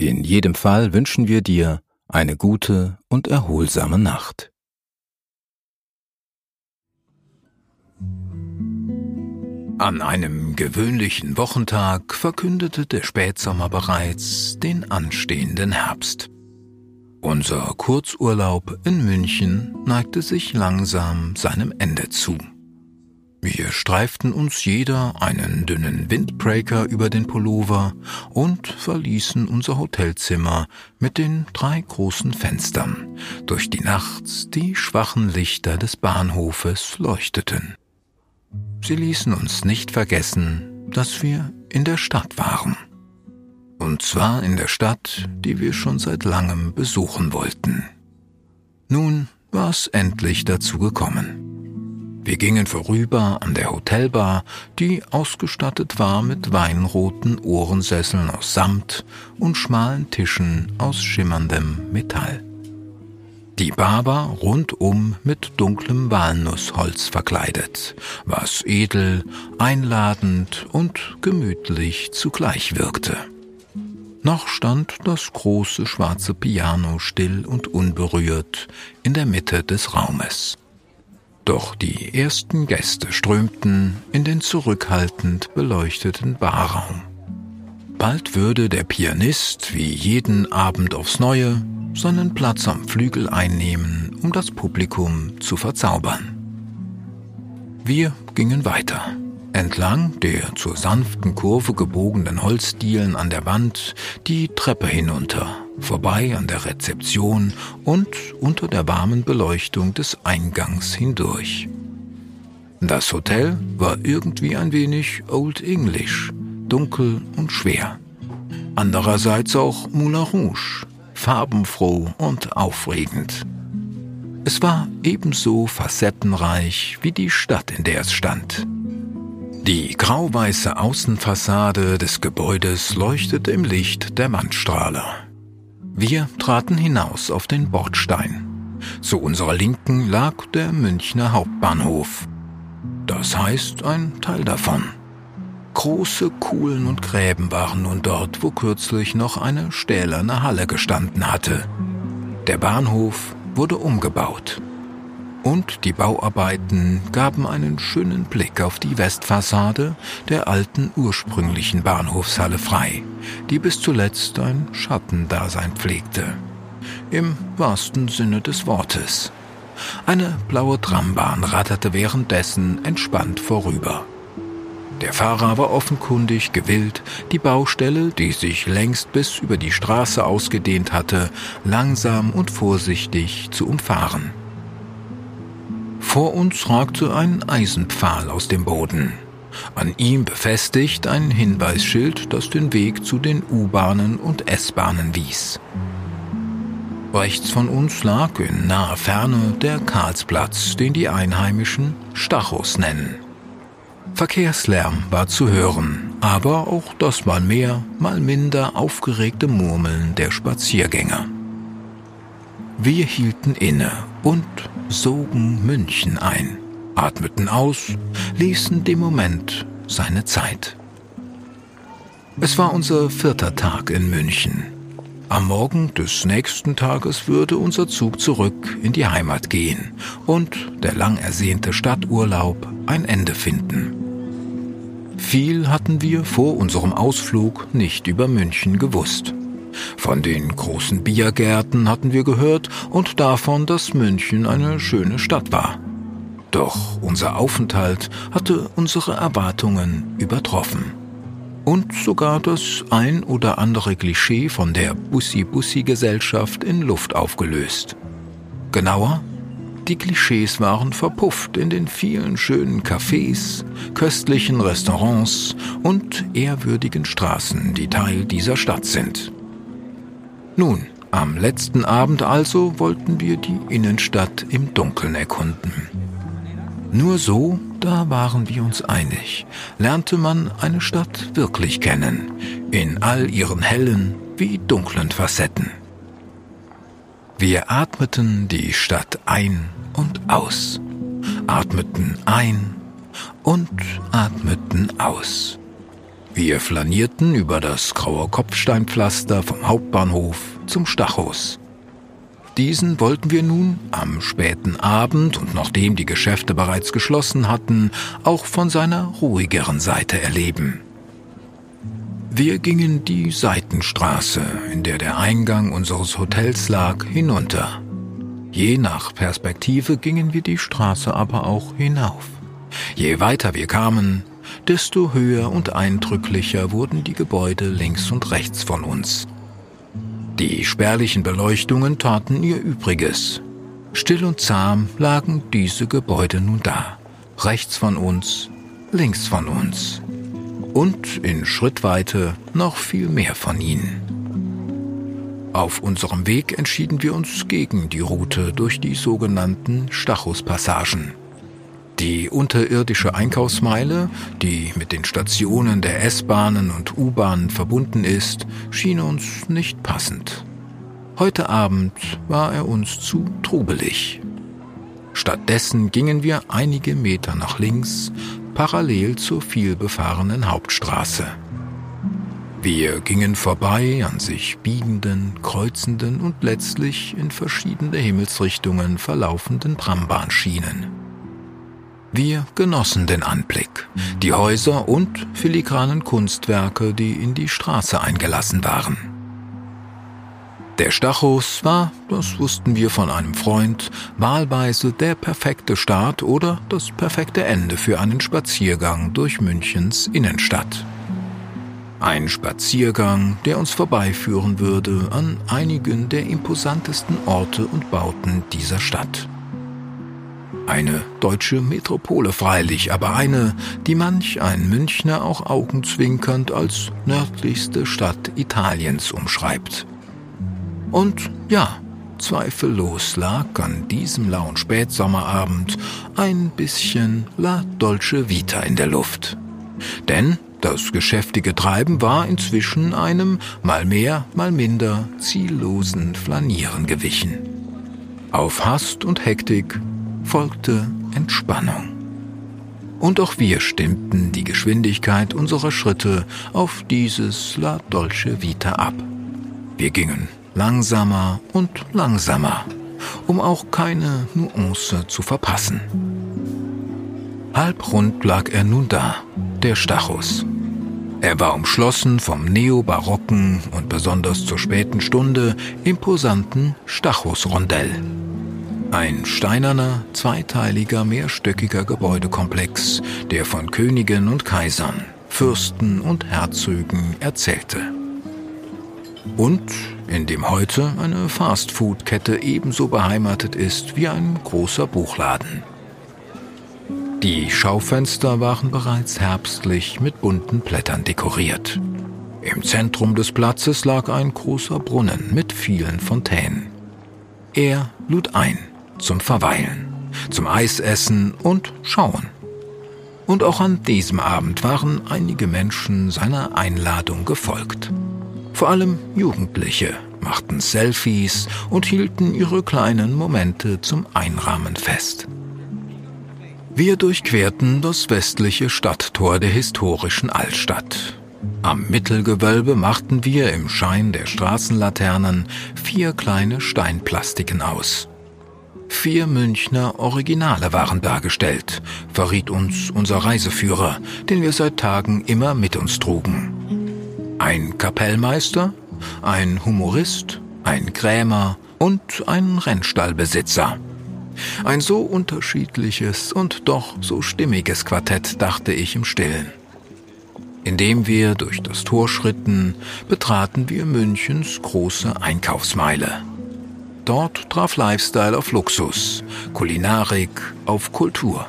In jedem Fall wünschen wir dir eine gute und erholsame Nacht. An einem gewöhnlichen Wochentag verkündete der Spätsommer bereits den anstehenden Herbst. Unser Kurzurlaub in München neigte sich langsam seinem Ende zu. Wir streiften uns jeder einen dünnen Windbreaker über den Pullover und verließen unser Hotelzimmer mit den drei großen Fenstern, durch die nachts die schwachen Lichter des Bahnhofes leuchteten. Sie ließen uns nicht vergessen, dass wir in der Stadt waren. Und zwar in der Stadt, die wir schon seit langem besuchen wollten. Nun war es endlich dazu gekommen. Wir gingen vorüber an der Hotelbar, die ausgestattet war mit weinroten Ohrensesseln aus Samt und schmalen Tischen aus schimmerndem Metall. Die Bar war rundum mit dunklem Walnussholz verkleidet, was edel, einladend und gemütlich zugleich wirkte. Noch stand das große schwarze Piano still und unberührt in der Mitte des Raumes. Doch die ersten Gäste strömten in den zurückhaltend beleuchteten Barraum. Bald würde der Pianist, wie jeden Abend aufs Neue, seinen Platz am Flügel einnehmen, um das Publikum zu verzaubern. Wir gingen weiter. Entlang der zur sanften Kurve gebogenen Holzdielen an der Wand die Treppe hinunter vorbei an der Rezeption und unter der warmen Beleuchtung des Eingangs hindurch. Das Hotel war irgendwie ein wenig Old English, dunkel und schwer. Andererseits auch Moulin Rouge, farbenfroh und aufregend. Es war ebenso facettenreich wie die Stadt, in der es stand. Die grauweiße Außenfassade des Gebäudes leuchtete im Licht der Wandstrahler. Wir traten hinaus auf den Bordstein. Zu unserer Linken lag der Münchner Hauptbahnhof. Das heißt ein Teil davon. Große Kuhlen und Gräben waren nun dort, wo kürzlich noch eine stählerne Halle gestanden hatte. Der Bahnhof wurde umgebaut und die Bauarbeiten gaben einen schönen Blick auf die Westfassade der alten ursprünglichen Bahnhofshalle frei, die bis zuletzt ein Schattendasein pflegte. Im wahrsten Sinne des Wortes. Eine blaue Trambahn ratterte währenddessen entspannt vorüber. Der Fahrer war offenkundig gewillt, die Baustelle, die sich längst bis über die Straße ausgedehnt hatte, langsam und vorsichtig zu umfahren. Vor uns ragte ein Eisenpfahl aus dem Boden. An ihm befestigt ein Hinweisschild, das den Weg zu den U-Bahnen und S-Bahnen wies. Rechts von uns lag in naher Ferne der Karlsplatz, den die Einheimischen Stachus nennen. Verkehrslärm war zu hören, aber auch das mal mehr, mal minder aufgeregte Murmeln der Spaziergänger. Wir hielten inne und sogen München ein, atmeten aus, ließen dem Moment seine Zeit. Es war unser vierter Tag in München. Am Morgen des nächsten Tages würde unser Zug zurück in die Heimat gehen und der lang ersehnte Stadturlaub ein Ende finden. Viel hatten wir vor unserem Ausflug nicht über München gewusst. Von den großen Biergärten hatten wir gehört und davon, dass München eine schöne Stadt war. Doch unser Aufenthalt hatte unsere Erwartungen übertroffen. Und sogar das ein oder andere Klischee von der Bussi-Bussi-Gesellschaft in Luft aufgelöst. Genauer, die Klischees waren verpufft in den vielen schönen Cafés, köstlichen Restaurants und ehrwürdigen Straßen, die Teil dieser Stadt sind. Nun, am letzten Abend also wollten wir die Innenstadt im Dunkeln erkunden. Nur so, da waren wir uns einig, lernte man eine Stadt wirklich kennen, in all ihren hellen wie dunklen Facetten. Wir atmeten die Stadt ein und aus, atmeten ein und atmeten aus. Wir flanierten über das graue Kopfsteinpflaster vom Hauptbahnhof zum Stachus. Diesen wollten wir nun am späten Abend und nachdem die Geschäfte bereits geschlossen hatten, auch von seiner ruhigeren Seite erleben. Wir gingen die Seitenstraße, in der der Eingang unseres Hotels lag, hinunter. Je nach Perspektive gingen wir die Straße aber auch hinauf. Je weiter wir kamen, desto höher und eindrücklicher wurden die Gebäude links und rechts von uns. Die spärlichen Beleuchtungen taten ihr Übriges. Still und zahm lagen diese Gebäude nun da, rechts von uns, links von uns und in Schrittweite noch viel mehr von ihnen. Auf unserem Weg entschieden wir uns gegen die Route durch die sogenannten Stachus-Passagen. Die unterirdische Einkaufsmeile, die mit den Stationen der S-Bahnen und U-Bahnen verbunden ist, schien uns nicht passend. Heute Abend war er uns zu trubelig. Stattdessen gingen wir einige Meter nach links, parallel zur vielbefahrenen Hauptstraße. Wir gingen vorbei an sich biegenden, kreuzenden und letztlich in verschiedene Himmelsrichtungen verlaufenden Trambahnschienen. Wir genossen den Anblick, die Häuser und filigranen Kunstwerke, die in die Straße eingelassen waren. Der Stachus war, das wussten wir von einem Freund, wahlweise der perfekte Start oder das perfekte Ende für einen Spaziergang durch Münchens Innenstadt. Ein Spaziergang, der uns vorbeiführen würde an einigen der imposantesten Orte und Bauten dieser Stadt. Eine deutsche Metropole freilich, aber eine, die manch ein Münchner auch augenzwinkernd als nördlichste Stadt Italiens umschreibt. Und ja, zweifellos lag an diesem lauen Spätsommerabend ein bisschen La Dolce Vita in der Luft. Denn das geschäftige Treiben war inzwischen einem mal mehr, mal minder ziellosen Flanieren gewichen. Auf Hast und Hektik folgte Entspannung. Und auch wir stimmten die Geschwindigkeit unserer Schritte auf dieses La Dolce Vita ab. Wir gingen langsamer und langsamer, um auch keine Nuance zu verpassen. Halbrund lag er nun da, der Stachus. Er war umschlossen vom neobarocken und besonders zur späten Stunde imposanten Stachusrondell. Ein steinerner, zweiteiliger, mehrstöckiger Gebäudekomplex, der von Königen und Kaisern, Fürsten und Herzögen erzählte. Und in dem heute eine Fastfood-Kette ebenso beheimatet ist wie ein großer Buchladen. Die Schaufenster waren bereits herbstlich mit bunten Blättern dekoriert. Im Zentrum des Platzes lag ein großer Brunnen mit vielen Fontänen. Er lud ein zum Verweilen, zum Eisessen und Schauen. Und auch an diesem Abend waren einige Menschen seiner Einladung gefolgt. Vor allem Jugendliche machten Selfies und hielten ihre kleinen Momente zum Einrahmen fest. Wir durchquerten das westliche Stadttor der historischen Altstadt. Am Mittelgewölbe machten wir im Schein der Straßenlaternen vier kleine Steinplastiken aus. Vier Münchner Originale waren dargestellt, verriet uns unser Reiseführer, den wir seit Tagen immer mit uns trugen. Ein Kapellmeister, ein Humorist, ein Krämer und ein Rennstallbesitzer. Ein so unterschiedliches und doch so stimmiges Quartett, dachte ich im Stillen. Indem wir durch das Tor schritten, betraten wir Münchens große Einkaufsmeile. Dort traf Lifestyle auf Luxus, Kulinarik auf Kultur.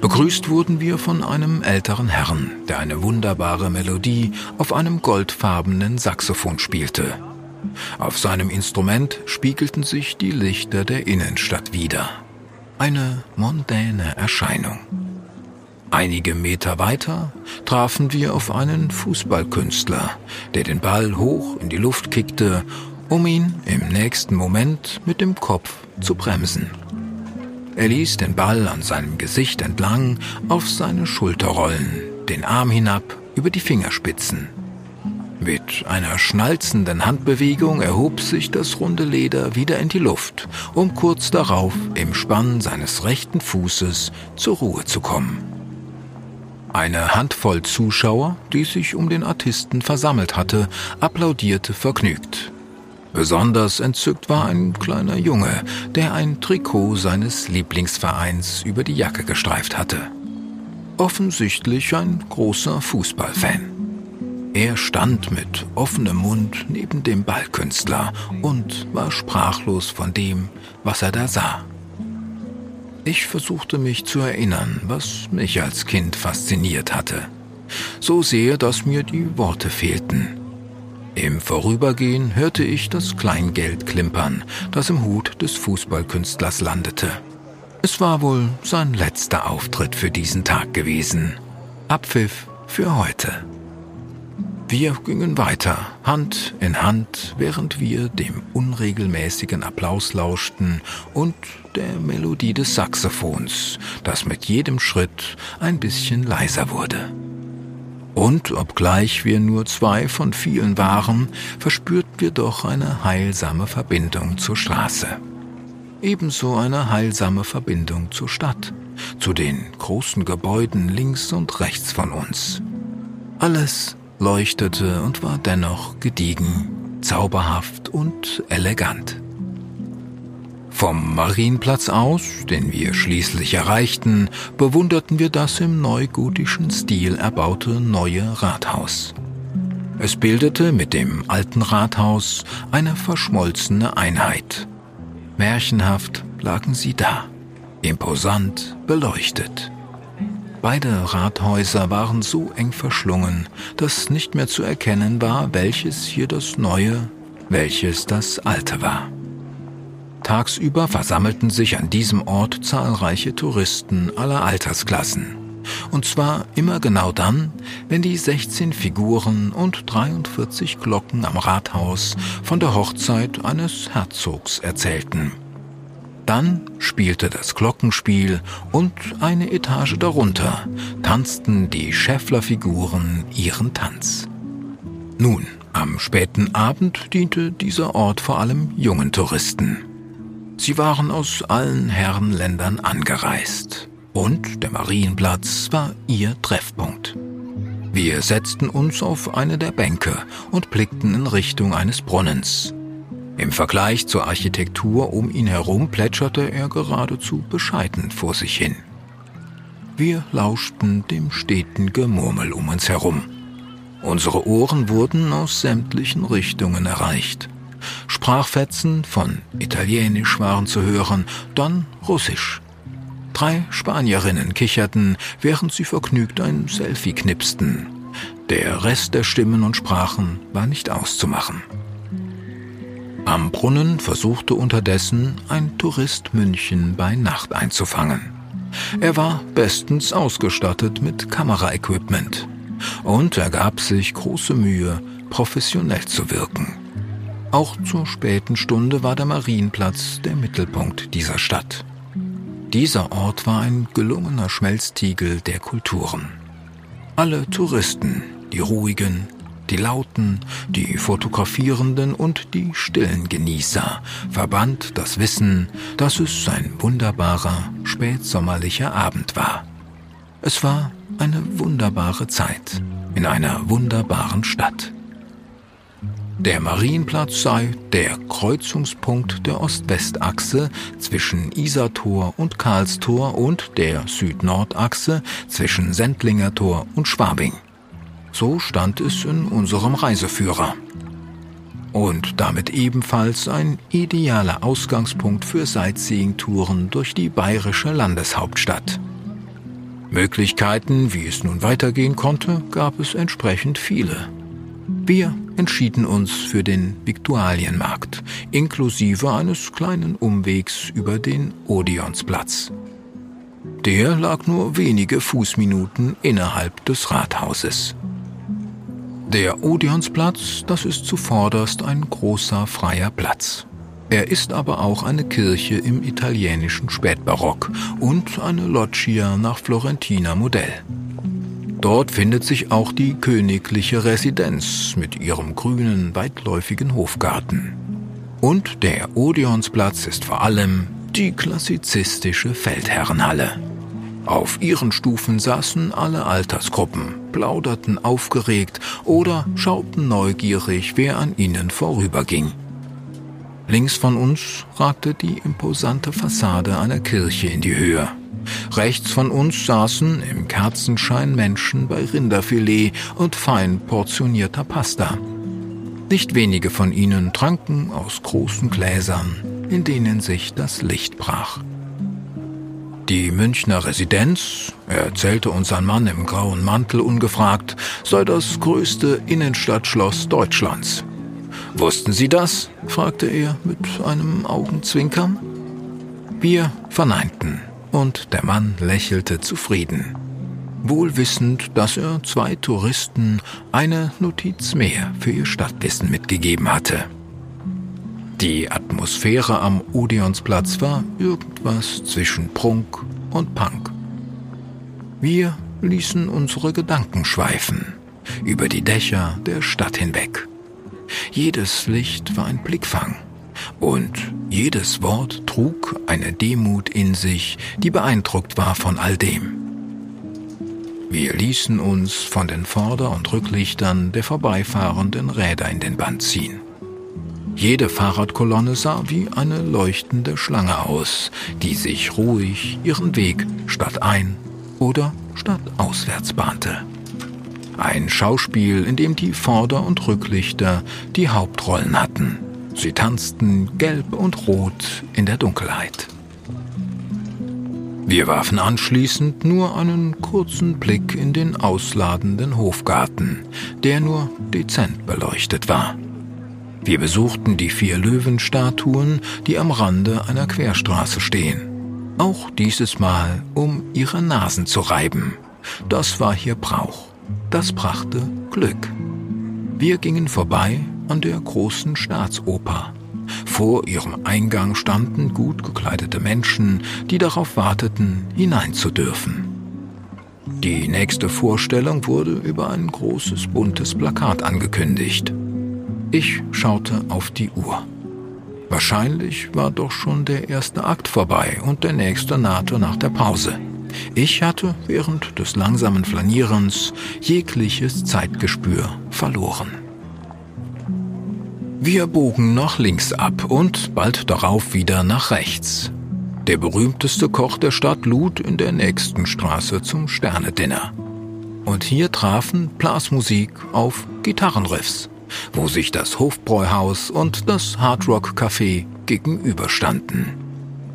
Begrüßt wurden wir von einem älteren Herrn, der eine wunderbare Melodie auf einem goldfarbenen Saxophon spielte. Auf seinem Instrument spiegelten sich die Lichter der Innenstadt wider. Eine mondäne Erscheinung. Einige Meter weiter trafen wir auf einen Fußballkünstler, der den Ball hoch in die Luft kickte, um ihn im nächsten Moment mit dem Kopf zu bremsen. Er ließ den Ball an seinem Gesicht entlang auf seine Schulter rollen, den Arm hinab über die Fingerspitzen. Mit einer schnalzenden Handbewegung erhob sich das runde Leder wieder in die Luft, um kurz darauf im Spann seines rechten Fußes zur Ruhe zu kommen. Eine Handvoll Zuschauer, die sich um den Artisten versammelt hatte, applaudierte vergnügt. Besonders entzückt war ein kleiner Junge, der ein Trikot seines Lieblingsvereins über die Jacke gestreift hatte. Offensichtlich ein großer Fußballfan. Er stand mit offenem Mund neben dem Ballkünstler und war sprachlos von dem, was er da sah. Ich versuchte mich zu erinnern, was mich als Kind fasziniert hatte. So sehr, dass mir die Worte fehlten. Im Vorübergehen hörte ich das Kleingeld klimpern, das im Hut des Fußballkünstlers landete. Es war wohl sein letzter Auftritt für diesen Tag gewesen. Abpfiff für heute. Wir gingen weiter, Hand in Hand, während wir dem unregelmäßigen Applaus lauschten und der Melodie des Saxophons, das mit jedem Schritt ein bisschen leiser wurde. Und obgleich wir nur zwei von vielen waren, verspürten wir doch eine heilsame Verbindung zur Straße. Ebenso eine heilsame Verbindung zur Stadt, zu den großen Gebäuden links und rechts von uns. Alles leuchtete und war dennoch gediegen, zauberhaft und elegant. Vom Marienplatz aus, den wir schließlich erreichten, bewunderten wir das im neugotischen Stil erbaute neue Rathaus. Es bildete mit dem alten Rathaus eine verschmolzene Einheit. Märchenhaft lagen sie da, imposant beleuchtet. Beide Rathäuser waren so eng verschlungen, dass nicht mehr zu erkennen war, welches hier das neue, welches das alte war. Tagsüber versammelten sich an diesem Ort zahlreiche Touristen aller Altersklassen. Und zwar immer genau dann, wenn die 16 Figuren und 43 Glocken am Rathaus von der Hochzeit eines Herzogs erzählten. Dann spielte das Glockenspiel und eine Etage darunter tanzten die Schäfflerfiguren ihren Tanz. Nun, am späten Abend diente dieser Ort vor allem jungen Touristen. Sie waren aus allen Herrenländern angereist und der Marienplatz war ihr Treffpunkt. Wir setzten uns auf eine der Bänke und blickten in Richtung eines Brunnens. Im Vergleich zur Architektur um ihn herum plätscherte er geradezu bescheiden vor sich hin. Wir lauschten dem steten Gemurmel um uns herum. Unsere Ohren wurden aus sämtlichen Richtungen erreicht. Sprachfetzen von Italienisch waren zu hören, dann Russisch. Drei Spanierinnen kicherten, während sie vergnügt ein Selfie knipsten. Der Rest der Stimmen und Sprachen war nicht auszumachen. Am Brunnen versuchte unterdessen ein Tourist München bei Nacht einzufangen. Er war bestens ausgestattet mit Kameraequipment und er gab sich große Mühe, professionell zu wirken. Auch zur späten Stunde war der Marienplatz der Mittelpunkt dieser Stadt. Dieser Ort war ein gelungener Schmelztiegel der Kulturen. Alle Touristen, die ruhigen, die lauten, die fotografierenden und die stillen Genießer verband das Wissen, dass es ein wunderbarer, spätsommerlicher Abend war. Es war eine wunderbare Zeit in einer wunderbaren Stadt. Der Marienplatz sei der Kreuzungspunkt der Ost-West-Achse zwischen Isartor und Karlstor und der Süd-Nord-Achse zwischen Sendlinger Tor und Schwabing. So stand es in unserem Reiseführer. Und damit ebenfalls ein idealer Ausgangspunkt für Sightseeing-Touren durch die bayerische Landeshauptstadt. Möglichkeiten, wie es nun weitergehen konnte, gab es entsprechend viele. Wir entschieden uns für den Viktualienmarkt, inklusive eines kleinen Umwegs über den Odeonsplatz. Der lag nur wenige Fußminuten innerhalb des Rathauses. Der Odeonsplatz, das ist zuvorderst ein großer freier Platz. Er ist aber auch eine Kirche im italienischen Spätbarock und eine Loggia nach Florentiner Modell. Dort findet sich auch die königliche Residenz mit ihrem grünen, weitläufigen Hofgarten. Und der Odeonsplatz ist vor allem die klassizistische Feldherrenhalle. Auf ihren Stufen saßen alle Altersgruppen, plauderten aufgeregt oder schauten neugierig, wer an ihnen vorüberging. Links von uns ragte die imposante Fassade einer Kirche in die Höhe. Rechts von uns saßen im Kerzenschein Menschen bei Rinderfilet und fein portionierter Pasta. Nicht wenige von ihnen tranken aus großen Gläsern, in denen sich das Licht brach. Die Münchner Residenz, erzählte uns ein Mann im grauen Mantel ungefragt, sei das größte Innenstadtschloss Deutschlands. Wussten Sie das? fragte er mit einem Augenzwinkern. Wir verneinten, und der Mann lächelte zufrieden, wohl wissend, dass er zwei Touristen eine Notiz mehr für ihr Stadtwissen mitgegeben hatte. Die Atmosphäre am Odeonsplatz war irgendwas zwischen Prunk und Punk. Wir ließen unsere Gedanken schweifen über die Dächer der Stadt hinweg. Jedes Licht war ein Blickfang und jedes Wort trug eine Demut in sich, die beeindruckt war von all dem. Wir ließen uns von den Vorder- und Rücklichtern der vorbeifahrenden Räder in den Band ziehen. Jede Fahrradkolonne sah wie eine leuchtende Schlange aus, die sich ruhig ihren Weg statt ein oder statt auswärts bahnte. Ein Schauspiel, in dem die Vorder- und Rücklichter die Hauptrollen hatten. Sie tanzten gelb und rot in der Dunkelheit. Wir warfen anschließend nur einen kurzen Blick in den ausladenden Hofgarten, der nur dezent beleuchtet war. Wir besuchten die vier Löwenstatuen, die am Rande einer Querstraße stehen. Auch dieses Mal, um ihre Nasen zu reiben. Das war hier Brauch. Das brachte Glück. Wir gingen vorbei an der großen Staatsoper. Vor ihrem Eingang standen gut gekleidete Menschen, die darauf warteten, hineinzudürfen. Die nächste Vorstellung wurde über ein großes buntes Plakat angekündigt. Ich schaute auf die Uhr. Wahrscheinlich war doch schon der erste Akt vorbei und der nächste nahte nach der Pause. Ich hatte während des langsamen Flanierens jegliches Zeitgespür verloren. Wir bogen nach links ab und bald darauf wieder nach rechts. Der berühmteste Koch der Stadt lud in der nächsten Straße zum Sternedinner. Und hier trafen Blasmusik auf Gitarrenriffs, wo sich das Hofbräuhaus und das Hardrock Café gegenüberstanden.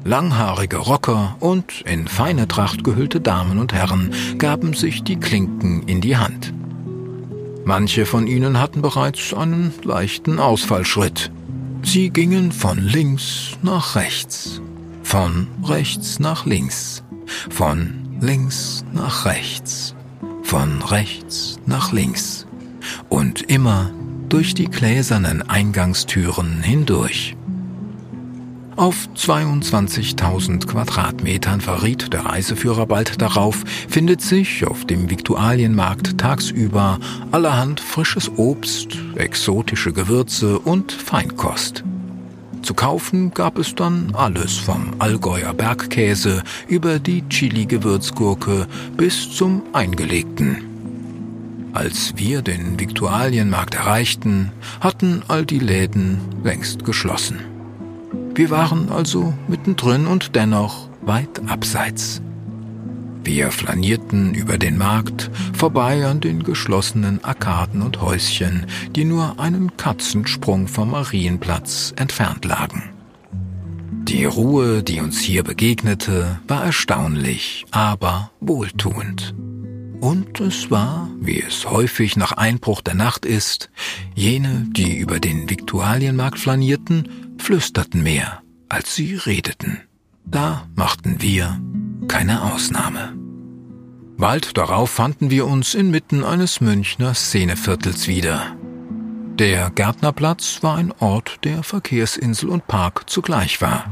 Langhaarige Rocker und in feine Tracht gehüllte Damen und Herren gaben sich die Klinken in die Hand. Manche von ihnen hatten bereits einen leichten Ausfallschritt. Sie gingen von links nach rechts, von rechts nach links, von links nach rechts, von rechts nach links und immer durch die gläsernen Eingangstüren hindurch. Auf 22.000 Quadratmetern verriet der Reiseführer bald darauf, findet sich auf dem Viktualienmarkt tagsüber allerhand frisches Obst, exotische Gewürze und Feinkost. Zu kaufen gab es dann alles vom Allgäuer Bergkäse über die Chili-Gewürzgurke bis zum Eingelegten. Als wir den Viktualienmarkt erreichten, hatten all die Läden längst geschlossen. Wir waren also mittendrin und dennoch weit abseits. Wir flanierten über den Markt, vorbei an den geschlossenen Arkaden und Häuschen, die nur einen Katzensprung vom Marienplatz entfernt lagen. Die Ruhe, die uns hier begegnete, war erstaunlich, aber wohltuend. Und es war, wie es häufig nach Einbruch der Nacht ist, jene, die über den Viktualienmarkt flanierten, flüsterten mehr, als sie redeten. Da machten wir keine Ausnahme. Bald darauf fanden wir uns inmitten eines Münchner Szeneviertels wieder. Der Gärtnerplatz war ein Ort, der Verkehrsinsel und Park zugleich war.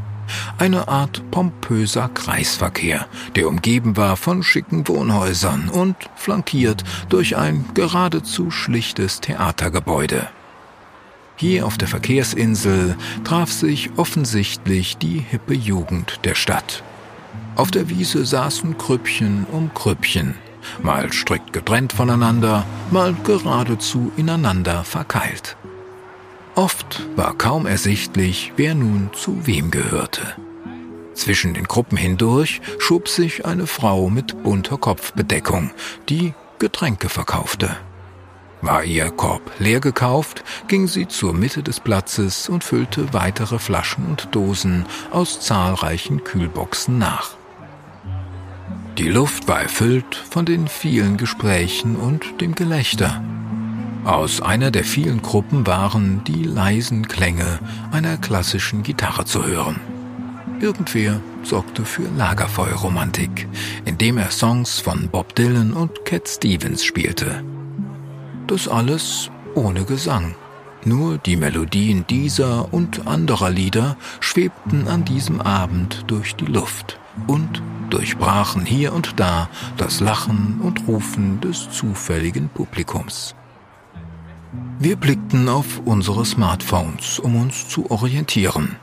Eine Art pompöser Kreisverkehr, der umgeben war von schicken Wohnhäusern und flankiert durch ein geradezu schlichtes Theatergebäude. Hier auf der Verkehrsinsel traf sich offensichtlich die hippe Jugend der Stadt. Auf der Wiese saßen Krüppchen um Krüppchen, mal strikt getrennt voneinander, mal geradezu ineinander verkeilt. Oft war kaum ersichtlich, wer nun zu wem gehörte. Zwischen den Gruppen hindurch schob sich eine Frau mit bunter Kopfbedeckung, die Getränke verkaufte. War ihr Korb leer gekauft, ging sie zur Mitte des Platzes und füllte weitere Flaschen und Dosen aus zahlreichen Kühlboxen nach. Die Luft war erfüllt von den vielen Gesprächen und dem Gelächter. Aus einer der vielen Gruppen waren die leisen Klänge einer klassischen Gitarre zu hören. Irgendwer sorgte für Lagerfeuerromantik, indem er Songs von Bob Dylan und Cat Stevens spielte. Das alles ohne Gesang. Nur die Melodien dieser und anderer Lieder schwebten an diesem Abend durch die Luft und durchbrachen hier und da das Lachen und Rufen des zufälligen Publikums. Wir blickten auf unsere Smartphones, um uns zu orientieren.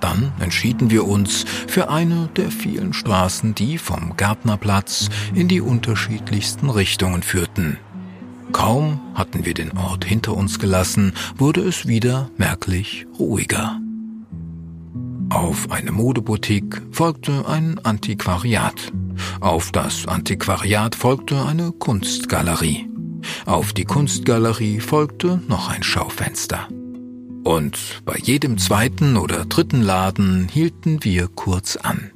Dann entschieden wir uns für eine der vielen Straßen, die vom Gärtnerplatz in die unterschiedlichsten Richtungen führten. Kaum hatten wir den Ort hinter uns gelassen, wurde es wieder merklich ruhiger. Auf eine Modeboutique folgte ein Antiquariat. Auf das Antiquariat folgte eine Kunstgalerie. Auf die Kunstgalerie folgte noch ein Schaufenster. Und bei jedem zweiten oder dritten Laden hielten wir kurz an.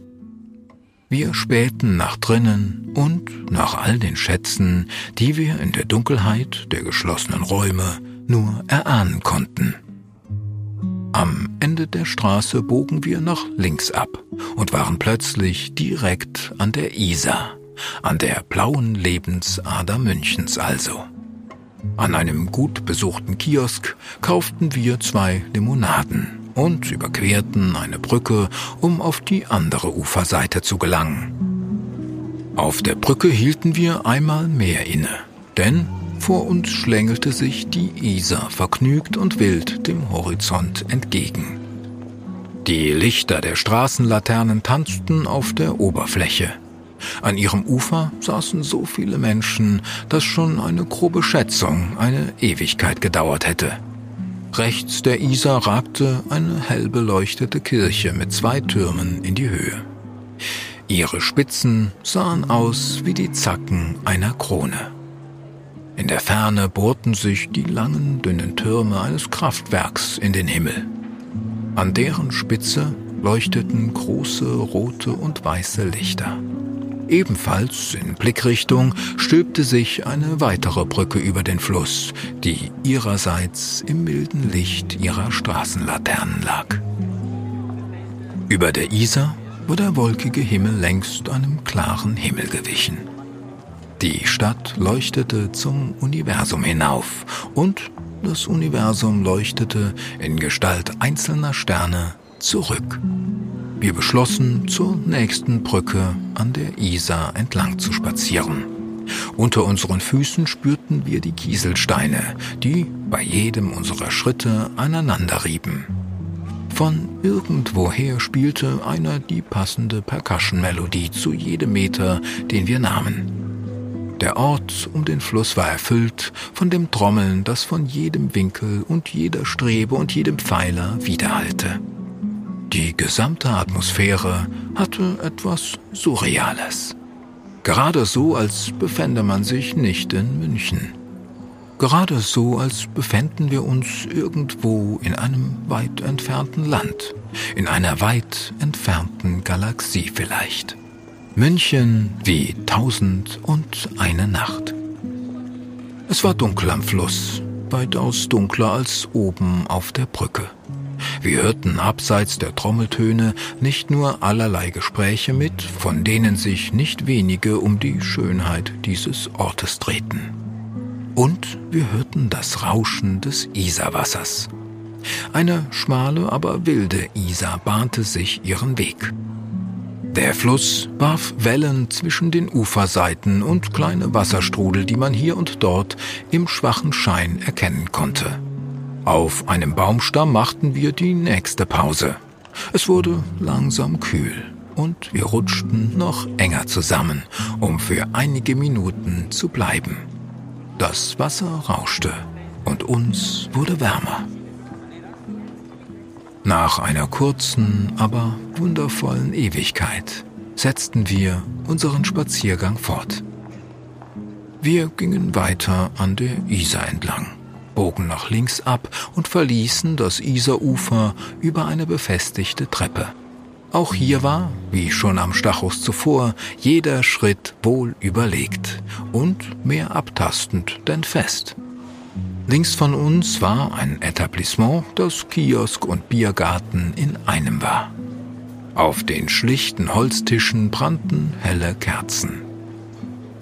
Wir spähten nach drinnen und nach all den Schätzen, die wir in der Dunkelheit der geschlossenen Räume nur erahnen konnten. Am Ende der Straße bogen wir nach links ab und waren plötzlich direkt an der Isar an der blauen Lebensader Münchens also. An einem gut besuchten Kiosk kauften wir zwei Limonaden und überquerten eine Brücke, um auf die andere Uferseite zu gelangen. Auf der Brücke hielten wir einmal mehr inne, denn vor uns schlängelte sich die Isar vergnügt und wild dem Horizont entgegen. Die Lichter der Straßenlaternen tanzten auf der Oberfläche. An ihrem Ufer saßen so viele Menschen, dass schon eine grobe Schätzung eine Ewigkeit gedauert hätte. Rechts der Isar ragte eine hell beleuchtete Kirche mit zwei Türmen in die Höhe. Ihre Spitzen sahen aus wie die Zacken einer Krone. In der Ferne bohrten sich die langen, dünnen Türme eines Kraftwerks in den Himmel. An deren Spitze leuchteten große rote und weiße Lichter. Ebenfalls in Blickrichtung stülpte sich eine weitere Brücke über den Fluss, die ihrerseits im milden Licht ihrer Straßenlaternen lag. Über der Isar war der wolkige Himmel längst einem klaren Himmel gewichen. Die Stadt leuchtete zum Universum hinauf und das Universum leuchtete in Gestalt einzelner Sterne zurück. Wir beschlossen, zur nächsten Brücke an der Isar entlang zu spazieren. Unter unseren Füßen spürten wir die Kieselsteine, die bei jedem unserer Schritte aneinanderrieben. Von irgendwoher spielte einer die passende Percussion-Melodie zu jedem Meter, den wir nahmen. Der Ort um den Fluss war erfüllt von dem Trommeln, das von jedem Winkel und jeder Strebe und jedem Pfeiler widerhallte. Die gesamte Atmosphäre hatte etwas Surreales. Gerade so, als befände man sich nicht in München. Gerade so, als befänden wir uns irgendwo in einem weit entfernten Land, in einer weit entfernten Galaxie vielleicht. München wie tausend und eine Nacht. Es war dunkel am Fluss, weitaus dunkler als oben auf der Brücke. Wir hörten abseits der Trommeltöne nicht nur allerlei Gespräche mit, von denen sich nicht wenige um die Schönheit dieses Ortes drehten. Und wir hörten das Rauschen des Isarwassers. Eine schmale, aber wilde Isar bahnte sich ihren Weg. Der Fluss warf Wellen zwischen den Uferseiten und kleine Wasserstrudel, die man hier und dort im schwachen Schein erkennen konnte. Auf einem Baumstamm machten wir die nächste Pause. Es wurde langsam kühl und wir rutschten noch enger zusammen, um für einige Minuten zu bleiben. Das Wasser rauschte und uns wurde wärmer. Nach einer kurzen, aber wundervollen Ewigkeit setzten wir unseren Spaziergang fort. Wir gingen weiter an der Isar entlang, bogen nach links ab und verließen das Isarufer über eine befestigte Treppe. Auch hier war, wie schon am Stachus zuvor, jeder Schritt wohl überlegt und mehr abtastend denn fest. Links von uns war ein Etablissement, das Kiosk und Biergarten in einem war. Auf den schlichten Holztischen brannten helle Kerzen.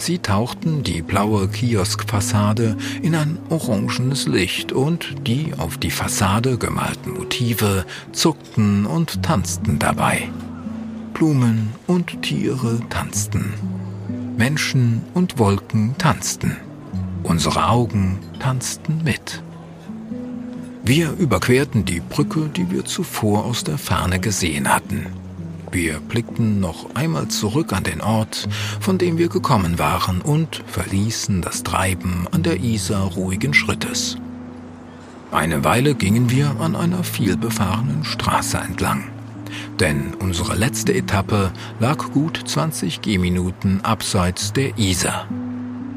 Sie tauchten die blaue Kioskfassade in ein orangenes Licht und die auf die Fassade gemalten Motive zuckten und tanzten dabei. Blumen und Tiere tanzten. Menschen und Wolken tanzten. Unsere Augen tanzten mit. Wir überquerten die Brücke, die wir zuvor aus der Ferne gesehen hatten. Wir blickten noch einmal zurück an den Ort, von dem wir gekommen waren, und verließen das Treiben an der Isar ruhigen Schrittes. Eine Weile gingen wir an einer vielbefahrenen Straße entlang. Denn unsere letzte Etappe lag gut 20 Gehminuten abseits der Isar.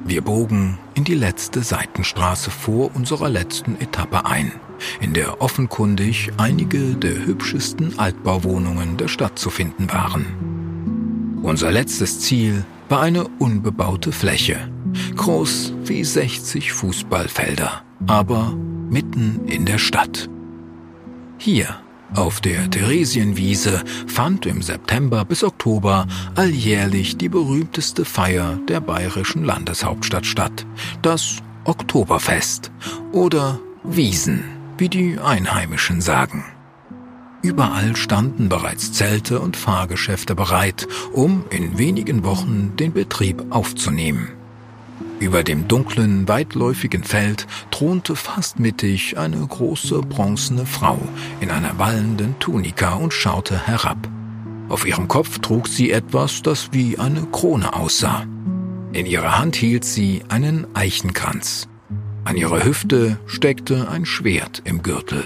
Wir bogen in die letzte Seitenstraße vor unserer letzten Etappe ein, in der offenkundig einige der hübschesten Altbauwohnungen der Stadt zu finden waren. Unser letztes Ziel war eine unbebaute Fläche, groß wie 60 Fußballfelder, aber mitten in der Stadt. Hier auf der Theresienwiese fand im September bis Oktober alljährlich die berühmteste Feier der bayerischen Landeshauptstadt statt, das Oktoberfest oder Wiesen, wie die Einheimischen sagen. Überall standen bereits Zelte und Fahrgeschäfte bereit, um in wenigen Wochen den Betrieb aufzunehmen. Über dem dunklen, weitläufigen Feld thronte fast mittig eine große bronzene Frau in einer wallenden Tunika und schaute herab. Auf ihrem Kopf trug sie etwas, das wie eine Krone aussah. In ihrer Hand hielt sie einen Eichenkranz. An ihrer Hüfte steckte ein Schwert im Gürtel.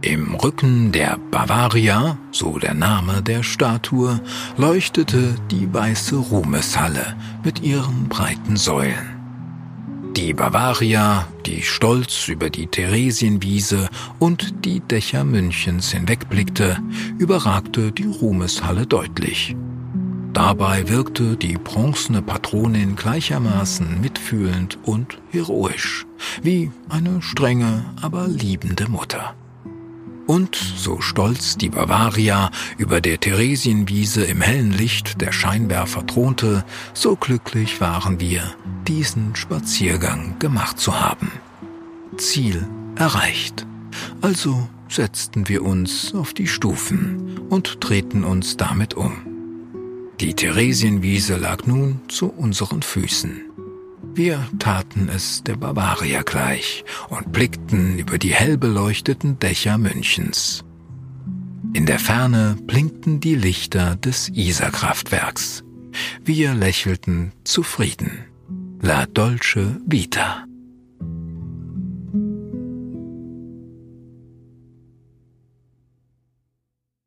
Im Rücken der Bavaria, so der Name der Statue, leuchtete die weiße Ruhmeshalle mit ihren breiten Säulen. Die Bavaria, die stolz über die Theresienwiese und die Dächer Münchens hinwegblickte, überragte die Ruhmeshalle deutlich. Dabei wirkte die bronzene Patronin gleichermaßen mitfühlend und heroisch, wie eine strenge, aber liebende Mutter. Und so stolz die Bavaria über der Theresienwiese im hellen Licht der Scheinwerfer thronte, so glücklich waren wir, diesen Spaziergang gemacht zu haben. Ziel erreicht. Also setzten wir uns auf die Stufen und drehten uns damit um. Die Theresienwiese lag nun zu unseren Füßen. Wir taten es der Bavaria gleich und blickten über die hell beleuchteten Dächer Münchens. In der Ferne blinkten die Lichter des Isarkraftwerks. Wir lächelten zufrieden. La Dolce Vita.